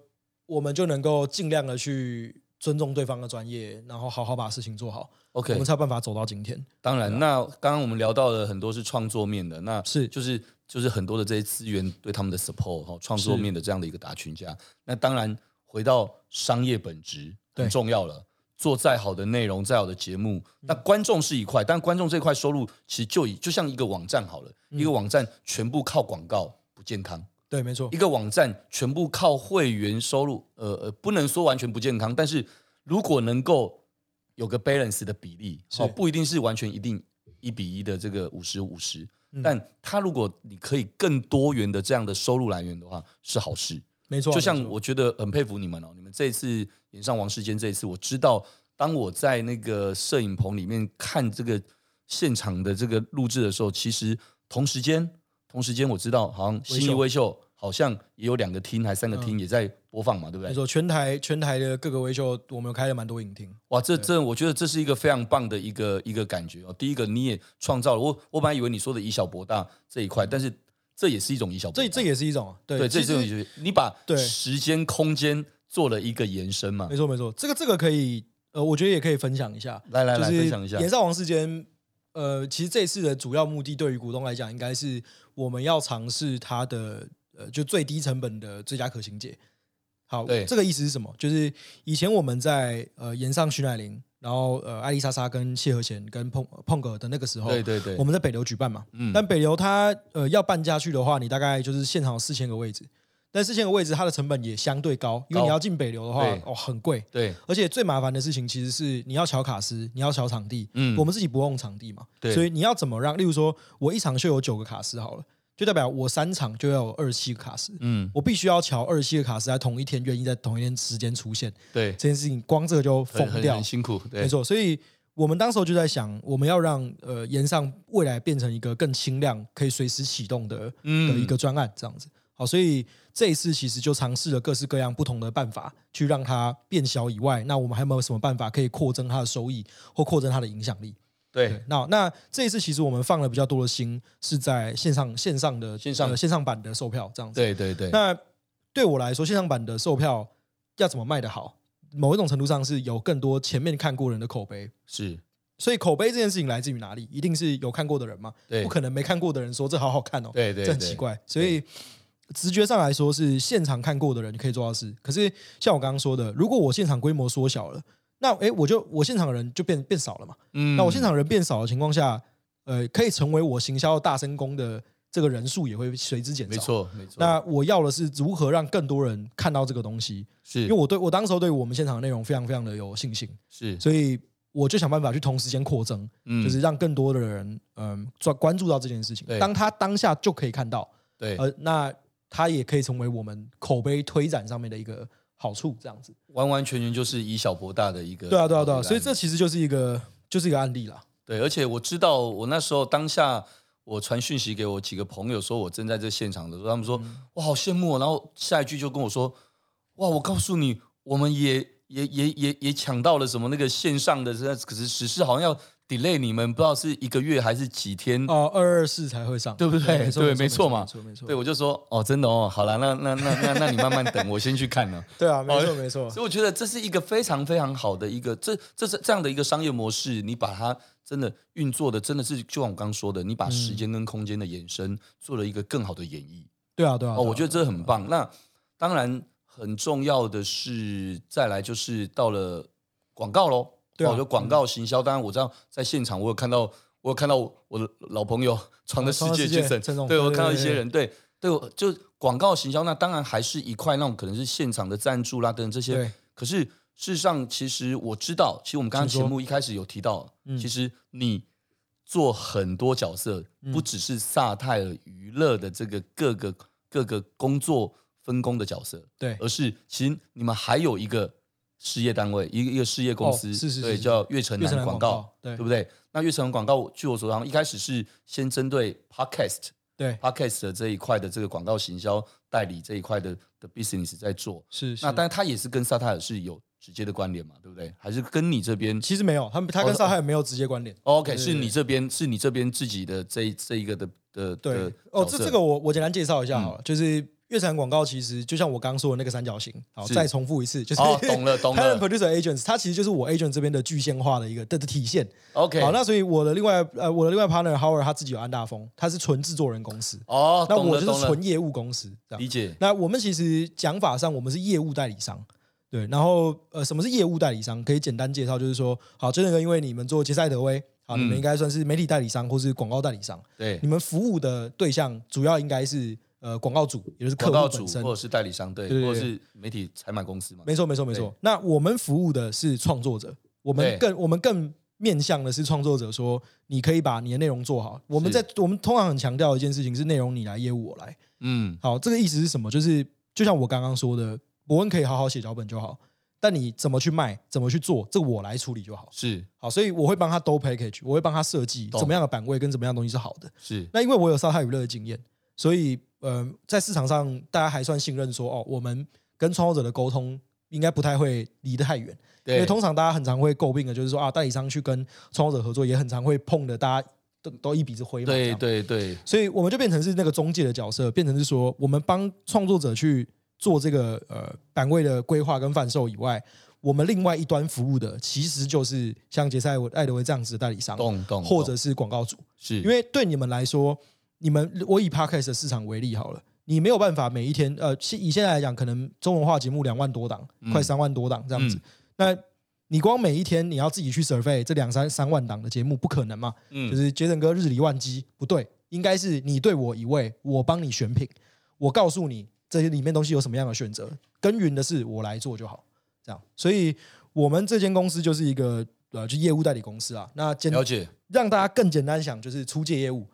我们就能够尽量的去尊重对方的专业，然后好好把事情做好。OK，我们才有办法走到今天。当然，那刚刚我们聊到的很多是创作面的，那是就是就是很多的这些资源对他们的 support 哈，创作面的这样的一个打群架。那当然回到商业本质很重要了。做再好的内容，再好的节目，那观众是一块，但观众这块收入其实就以就像一个网站好了，一个网站全部靠广告不健康。对，没错。一个网站全部靠会员收入，呃呃，不能说完全不健康，但是如果能够。有个 balance 的比例，哦，不一定是完全一定一比一的这个五十五十，但他如果你可以更多元的这样的收入来源的话，是好事。没错，就像我觉得很佩服你们哦，你们这一次演上王世坚这一次，我知道当我在那个摄影棚里面看这个现场的这个录制的时候，其实同时间同时间我知道好像新艺威秀。好像也有两个厅，还三个厅也在播放嘛，嗯、对不对？没错，全台全台的各个维修，我们开了蛮多影厅。哇，这这，我觉得这是一个非常棒的一个一个感觉哦。第一个，你也创造了我，我本来以为你说的以小博大这一块，但是这也是一种以小博大，这这也是一种对，对，这是一种你把时间空间做了一个延伸嘛。没错没错，这个这个可以呃，我觉得也可以分享一下，来来来，分享一下。演上王世间，呃，其实这次的主要目的对于股东来讲，应该是我们要尝试它的。呃，就最低成本的最佳可行解。好，对这个意思是什么？就是以前我们在呃，岩上徐乃麟，然后呃，艾丽莎莎跟谢和弦跟碰碰哥的那个时候，对对对，我们在北流举办嘛，嗯，但北流它呃要办下去的话，你大概就是现场有四千个位置，但四千个位置它的成本也相对高，因为你要进北流的话，哦，很贵，对，而且最麻烦的事情其实是你要乔卡司，你要乔场地，嗯，我们自己不用场地嘛，对，所以你要怎么让，例如说我一场秀有九个卡司好了。就代表我三场就要有二十七个卡司，嗯，我必须要瞧二十七个卡司在同一天，愿意在同一天时间出现，对这件事情，光这个就疯掉，很辛苦，对，没错。所以我们当时候就在想，我们要让呃炎上未来变成一个更轻量、可以随时启动的、嗯、的一个专案，这样子。好，所以这一次其实就尝试了各式各样不同的办法，去让它变小以外，那我们还有没有什么办法可以扩增它的收益或扩增它的影响力？对，那那这一次其实我们放了比较多的心是在线上线上的线上、呃、线上版的售票这样子。对对对。那对我来说，线上版的售票要怎么卖得好？某一种程度上是有更多前面看过人的口碑。是。所以口碑这件事情来自于哪里？一定是有看过的人嘛？对。不可能没看过的人说这好好看哦。对对，对。这很奇怪。所以直觉上来说是现场看过的人可以做到事。可是像我刚刚说的，如果我现场规模缩小了。那哎，我就我现场的人就变变少了嘛。嗯，那我现场人变少的情况下，呃，可以成为我行销大声公的这个人数也会随之减少。没错，没错。那我要的是如何让更多人看到这个东西？是，因为我对我当时候对我们现场的内容非常非常的有信心。是，所以我就想办法去同时间扩增，嗯，就是让更多的人嗯专关注到这件事情。当他当下就可以看到，对，呃，那他也可以成为我们口碑推展上面的一个。好处这样子，完完全全就是以小博大的一个。对啊，对啊，对啊，所以这其实就是一个，就是一个案例啦。对，而且我知道，我那时候当下，我传讯息给我几个朋友，说我正在这现场的时候，他们说，哇，好羡慕。然后下一句就跟我说，哇，我告诉你，我们也也也也也抢到了什么那个线上的，可是只是好像要。Delay 你们不知道是一个月还是几天哦，二二四才会上，对不对？对，没错嘛，没错没错。对，我就说哦，真的哦，好了，那那那那那你慢慢等，我先去看了。对啊，没错没错。所以我觉得这是一个非常非常好的一个，这这是这样的一个商业模式，你把它真的运作的真的是就像我刚刚说的，你把时间跟空间的延伸做了一个更好的演绎。对啊对啊。哦，我觉得这很棒。那当然很重要的是，再来就是到了广告喽。对、啊，我就广告行销。当然，我知道在现场，我有看到，我有看到我的老朋友 闯的世界精神。对，我看到一些人，对对，就广告行销，那当然还是一块那种可能是现场的赞助啦等等这些。可是事实上，其实我知道，其实我们刚刚节目一开始有提到，其实你做很多角色，不只是萨泰尔娱乐的这个各个各个工作分工的角色，对，而是其实你们还有一个。事业单位，一个一个事业公司，哦、是是是对，叫悦城南广告，对，对不对？那悦城南广告，据我所知，一开始是先针对 podcast，对 podcast 的这一块的这个广告行销代理这一块的的 business 在做，是是。那但是它也是跟萨泰尔是有直接的关联嘛，对不对？还是跟你这边？其实没有，他们他跟萨泰尔没有直接关联。哦、OK，是你这边，是你这边自己的这这一个的的对的哦，这这个我我简单介绍一下好了，嗯、就是。悦城广告其实就像我刚刚说的那个三角形，好，再重复一次，就是、哦、懂了 懂了。Talent Producer Agents，它其实就是我 agent 这边的具现化的一个的的体现。OK，好，那所以我的另外呃我的另外 partner Howard 他自己有安大风，他是纯制作人公司。哦，那我就是纯业务公司。理解。那我们其实讲法上，我们是业务代理商。对，然后呃，什么是业务代理商？可以简单介绍，就是说，好，真的因为你们做杰赛德威，好，你们应该算是媒体代理商或是广告代理商。对，你们服务的对象主要应该是。呃，广告主也就是客户本身，或者是代理商，对，对对对，或者是媒体采买公司嘛。没错，没错，没错。那我们服务的是创作者，我们更我们更面向的是创作者，说你可以把你的内容做好。我们在我们通常很强调一件事情是内容你来，业务我来。嗯，好，这个意思是什么？就是就像我刚刚说的，博恩可以好好写脚本就好，但你怎么去卖，怎么去做，这个我来处理就好。是，好，所以我会帮他兜 package，我会帮他设计怎么样的版位跟怎么样的东西是好的。是，那因为我有沙泰娱乐的经验，所以。呃，在市场上，大家还算信任说，哦，我们跟创作者的沟通应该不太会离得太远。因为通常大家很常会诟病的，就是说啊，代理商去跟创作者合作，也很常会碰的，大家都都一鼻子灰嘛。对对对。所以我们就变成是那个中介的角色，变成是说，我们帮创作者去做这个呃版位的规划跟贩售以外，我们另外一端服务的，其实就是像杰赛艾德威这样子的代理商，懂懂，或者是广告主，是因为对你们来说。你们，我以 Podcast 的市场为例好了，你没有办法每一天，呃，以现在来讲，可能中文化节目两万多档，快三万多档这样子。嗯、那你光每一天你要自己去 survey 这两三三万档的节目，不可能嘛？嗯，就是杰森哥日理万机，不对，应该是你对我一位，我帮你选品，我告诉你这些里面东西有什么样的选择，耕耘的事我来做就好，这样。所以我们这间公司就是一个呃，就业务代理公司啊。那简了解，让大家更简单想，就是出借业务，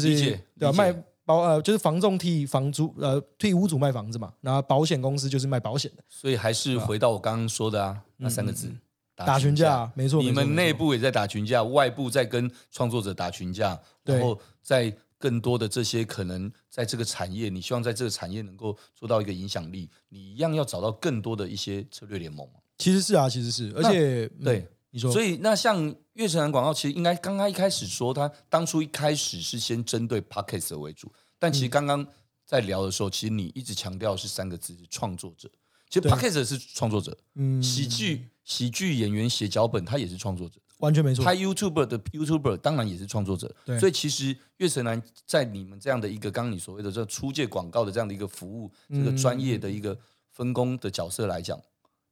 就是对吧？卖。保呃，就是房仲替房租呃替屋主卖房子嘛，然后保险公司就是卖保险的，所以还是回到我刚刚说的啊，啊那三个字，嗯、打群架，没错，你们内部也在打群架，外部在跟创作者打群架，然后在更多的这些可能在这个产业，你希望在这个产业能够做到一个影响力，你一样要找到更多的一些策略联盟。其实是啊，其实是，而且对、嗯、你说，所以那像月城南广告，其实应该刚刚一开始说，他当初一开始是先针对 Podcast 为主。但其实刚刚在聊的时候，嗯、其实你一直强调是三个字：是创作者。其实 Podcast 是创作者，嗯，喜剧喜剧演员写脚本，他也是创作者，完全没错。拍 YouTuber 的 YouTuber 当然也是创作者，对。所以其实月城南在你们这样的一个刚刚你所谓的这出借广告的这样的一个服务，这个专业的一个分工的角色来讲，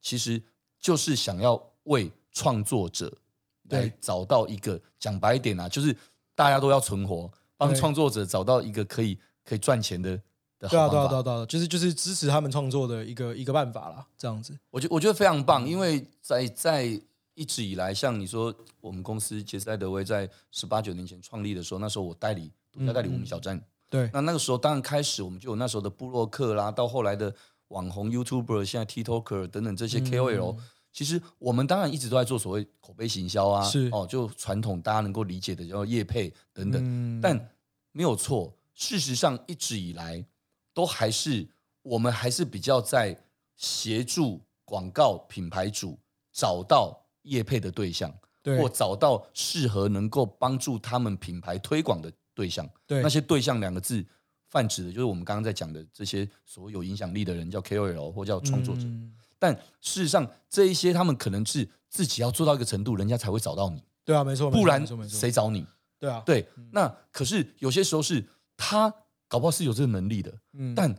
其实就是想要为创作者来找到一个讲白一点啊，就是大家都要存活。帮创作者找到一个可以可以赚钱的对啊，对啊，对啊，就是就是支持他们创作的一个一个办法啦，这样子。我觉我觉得非常棒，因为在在一直以来，像你说，我们公司杰斯戴德威在十八九年前创立的时候，那时候我代理独家代理无名小站，对，那那个时候当然开始我们就有那时候的部落客啦，到后来的网红 YouTuber，现在 TikToker 等等这些 KOL，其实我们当然一直都在做所谓口碑行销啊，是哦，就传统大家能够理解的叫业配等等，但。没有错，事实上一直以来都还是我们还是比较在协助广告品牌主找到业配的对象，对，或找到适合能够帮助他们品牌推广的对象。对，那些对象两个字泛指的就是我们刚刚在讲的这些所有影响力的人，叫 KOL 或叫创作者。嗯，但事实上，这一些他们可能是自己要做到一个程度，人家才会找到你。对啊，没错，不然谁找你？对啊，对，那可是有些时候是他搞不好是有这个能力的，嗯，但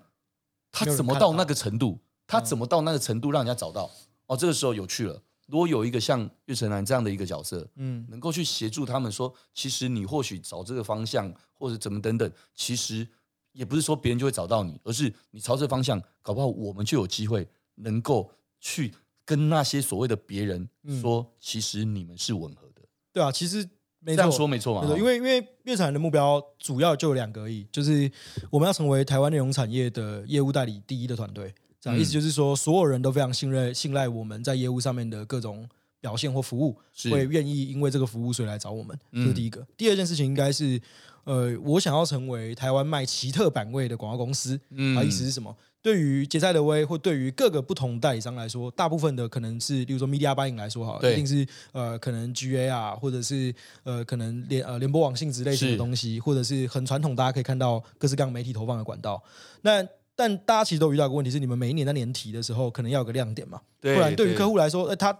他怎么到那个程度？他怎么到那个程度让人家找到？哦，这个时候有趣了。如果有一个像岳成南这样的一个角色，嗯，能够去协助他们说，其实你或许找这个方向或者怎么等等，其实也不是说别人就会找到你，而是你朝这个方向，搞不好我们就有机会能够去跟那些所谓的别人说，其实你们是吻合的。对啊，其实。没这样说没错嘛？因为因为月产的目标主要就有两个而已，就是我们要成为台湾内容产业的业务代理第一的团队。这样意思就是说，所有人都非常信任信赖我们在业务上面的各种表现或服务，会愿意因为这个服务所以来找我们。这是第一个。第二件事情应该是，呃，我想要成为台湾卖奇特版位的广告公司。啊，意思是什么？对于杰赛德威或对于各个不同代理商来说，大部分的可能是，例如说 Media Buying 来说，哈，一定是呃，可能 GA 啊，或者是呃，可能联呃联播网性质类型的东西，或者是很传统，大家可以看到各式各样媒体投放的管道。那但大家其实都遇到一个问题是，你们每一年在年提的时候，可能要有个亮点嘛，不然对于客户来说，呃，他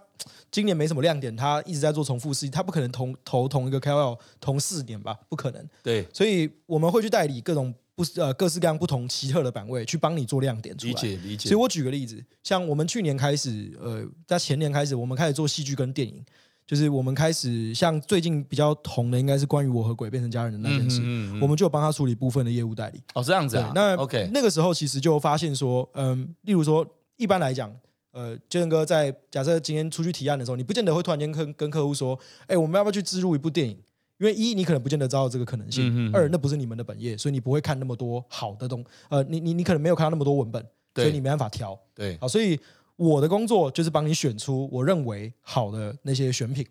今年没什么亮点，他一直在做重复事，他不可能同投同一个 KOL 同四年吧，不可能。对，所以我们会去代理各种。不是呃，各式各样不同奇特的版位去帮你做亮点出来。理解理解。所以我举个例子，像我们去年开始，呃，在前年开始，我们开始做戏剧跟电影，就是我们开始像最近比较红的，应该是关于我和鬼变成家人的那件事，嗯嗯嗯、我们就帮他处理部分的业务代理。哦，这样子啊。那 OK，那个时候其实就发现说，嗯、呃，例如说，一般来讲，呃，杰森哥在假设今天出去提案的时候，你不见得会突然间跟跟客户说，哎，我们要不要去置入一部电影？因为一，你可能不见得知道这个可能性；二，那不是你们的本业，所以你不会看那么多好的东。呃，你你你可能没有看到那么多文本，所以你没办法挑。对，好，所以我的工作就是帮你选出我认为好的那些选品，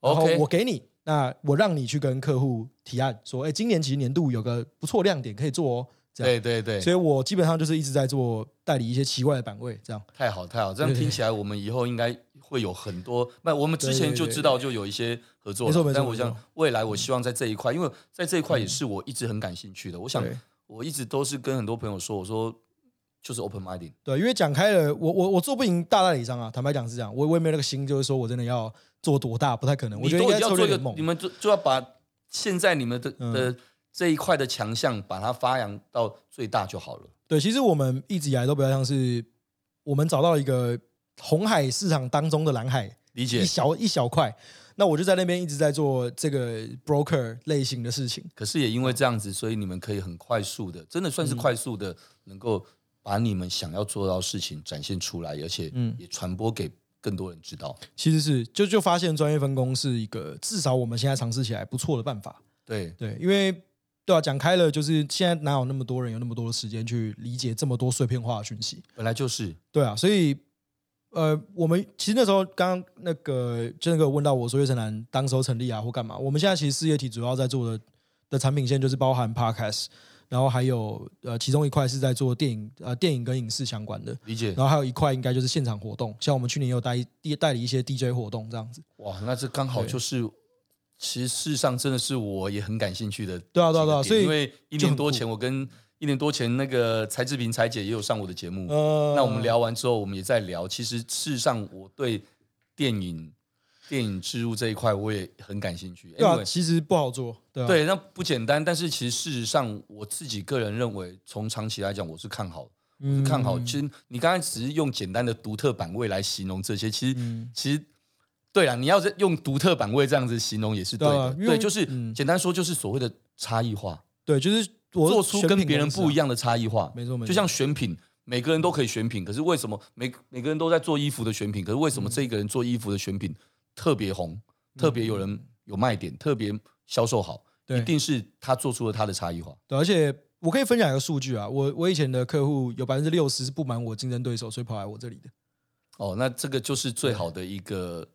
然后我给你，那我让你去跟客户提案说，哎，今年其实年度有个不错亮点可以做哦。对对对，所以我基本上就是一直在做代理一些奇怪的版位，这样。太好太好，这样听起来我们以后应该会有很多。那我们之前就知道就有一些合作，但我想未来我希望在这一块，因为在这一块也是我一直很感兴趣的。我想我一直都是跟很多朋友说，我说就是 open minded。对，因为讲开了，我我我做不赢大代理商啊，坦白讲是这样，我我也没有那个心，就是说我真的要做多大，不太可能。我觉得应该要做一个梦，你们就就要把现在你们的的。这一块的强项，把它发扬到最大就好了。对，其实我们一直以来都比较像是，我们找到一个红海市场当中的蓝海，理解一小一小块。那我就在那边一直在做这个 broker 类型的事情。可是也因为这样子，所以你们可以很快速的，真的算是快速的，能够把你们想要做到的事情展现出来，而且也传播给更多人知道。其实是就就发现专业分工是一个至少我们现在尝试起来不错的办法。对对，因为对啊，讲开了，就是现在哪有那么多人有那么多的时间去理解这么多碎片化的讯息？本来就是对啊，所以。呃，我们其实那时候刚刚那个就那个问到我说，月城南当时候成立啊或干嘛？我们现在其实事业体主要在做的的产品线就是包含 Podcast，然后还有呃其中一块是在做电影呃电影跟影视相关的，理解。然后还有一块应该就是现场活动，像我们去年也有带代理一些 DJ 活动这样子。哇，那这刚好就是，其实事实上真的是我也很感兴趣的。对啊对啊对啊，所以因为一年多前我跟。一年多前，那个柴志平柴姐也有上我的节目。呃、那我们聊完之后，我们也在聊。其实事实上，我对电影、电影植入这一块，我也很感兴趣。对啊，其实不好做。对啊，对，那不简单。但是其实事实上，我自己个人认为，从长期来讲，我是看好，嗯、看好。其实你刚才只是用简单的独特版位来形容这些，其实，嗯、其实对啊，你要是用独特版位这样子形容也是对的。对，对，就是、嗯、简单说，就是所谓的差异化。对，就是。做出跟别人不一样的差异化，没错没错。就像选品，每个人都可以选品，可是为什么每每个人都在做衣服的选品？可是为什么这个人做衣服的选品特别红，特别有人有卖点，特别销售好？对，一定是他做出了他的差异化。对，而且我可以分享一个数据啊，我我以前的客户有百分之六十是不满我竞争对手，所以跑来我这里的。哦，那这个就是最好的一个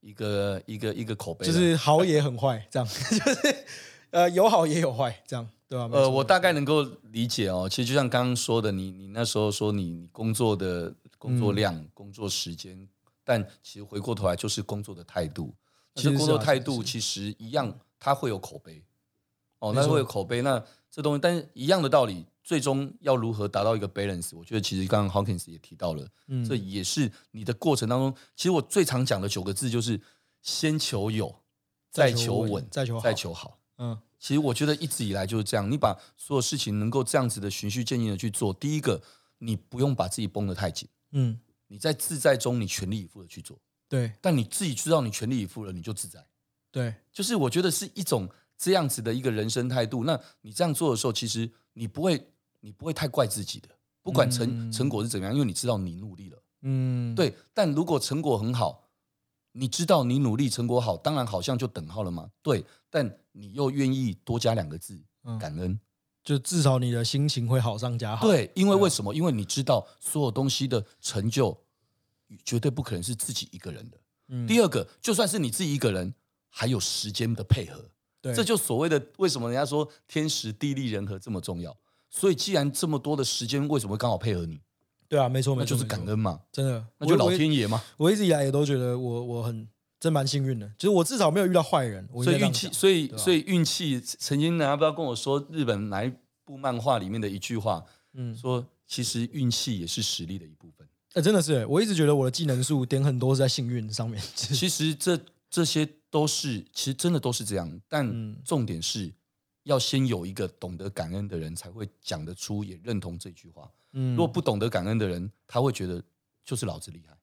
一个一个一个口碑，就是好也很坏，这样 就是呃有好也有坏，这样。对啊，呃，我大概能够理解哦。其实就像刚刚说的，你你那时候说你工作的工作量、嗯、工作时间，但其实回过头来就是工作的态度。其实工作态度其实一样，它会有口碑。哦，那会有口碑，那这东西，但是一样的道理，最终要如何达到一个 balance？我觉得其实刚刚 Hawkins 也提到了，嗯，这也是你的过程当中，其实我最常讲的九个字就是：先求有，再求稳，再求再求好。嗯。其实我觉得一直以来就是这样，你把所有事情能够这样子的循序渐进的去做。第一个，你不用把自己绷得太紧，嗯，你在自在中，你全力以赴的去做，对。但你自己知道你全力以赴了，你就自在，对。就是我觉得是一种这样子的一个人生态度。那你这样做的时候，其实你不会，你不会太怪自己的，不管成成果是怎么样，因为你知道你努力了，嗯，对。但如果成果很好，你知道你努力成果好，当然好像就等号了嘛，对。但你又愿意多加两个字，感恩，就至少你的心情会好上加好。对，因为为什么？因为你知道所有东西的成就绝对不可能是自己一个人的。第二个，就算是你自己一个人，还有时间的配合。对，这就所谓的为什么人家说天时地利人和这么重要。所以既然这么多的时间，为什么会刚好配合你？对啊，没错，没错，就是感恩嘛，真的，那就老天爷嘛。我一直以来也都觉得我我很。真蛮幸运的，就是我至少没有遇到坏人，所以运气，所以所以运气。曾经人家不知道跟我说，日本哪一部漫画里面的一句话，嗯，说其实运气也是实力的一部分。哎，真的是，我一直觉得我的技能数点很多是在幸运上面。其实这这些都是，其实真的都是这样。但重点是要先有一个懂得感恩的人，才会讲得出，也认同这句话。嗯，如果不懂得感恩的人，他会觉得就是老子厉害。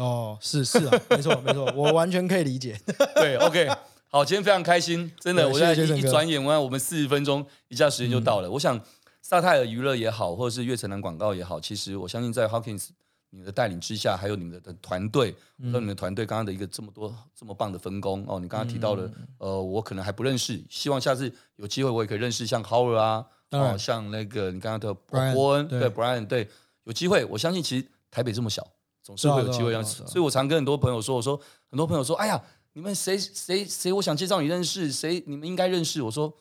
哦，是是啊，没错没错，我完全可以理解。对，OK，好，今天非常开心，真的，我现在一转眼，我看我们四十分钟一下时间就到了。嗯、我想萨泰尔娱乐也好，或者是月城南广告也好，其实我相信在 Hawkins 你的带领之下，还有你们的团队和你们的团队刚刚的一个这么多这么棒的分工哦，你刚刚提到了，嗯、呃，我可能还不认识，希望下次有机会我也可以认识像 Howard 啊，然哦，像那个你刚刚的伯恩，对 Brian，对，有机会，我相信其实台北这么小。总是会有机会让，所以我常跟很多朋友说，我说很多朋友说，哎呀，你们谁谁谁，我想介绍你认识，谁你们应该认识。我说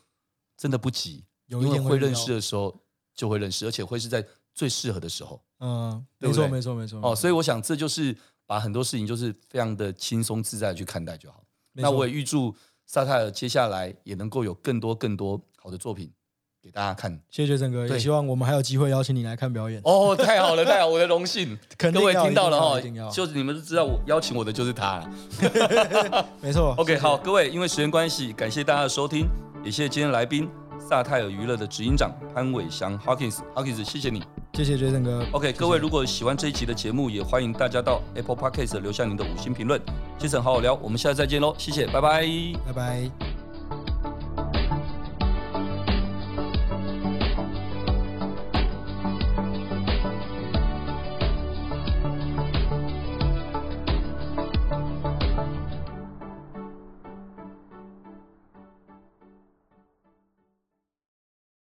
真的不急，有一天会认识的时候就会认识，而且会是在最适合的时候。嗯，没错没错没错。哦，所以我想这就是把很多事情就是非常的轻松自在的去看待就好。那我也预祝萨泰尔接下来也能够有更多更多好的作品。给大家看，谢谢月城哥，也希望我们还有机会邀请你来看表演。哦，太好了，太好，我的荣幸。各位听到了哈，就是你们都知道，我邀请我的就是他了。没错。OK，好，各位，因为时间关系，感谢大家的收听，也谢谢今天来宾萨泰尔娱乐的执行长潘伟翔 Hawkins，Hawkins，谢谢你，谢谢 Jason 哥。OK，各位如果喜欢这一集的节目，也欢迎大家到 Apple Podcast 留下您的五星评论。Jason 好好聊，我们下次再见喽，谢谢，拜拜，拜拜。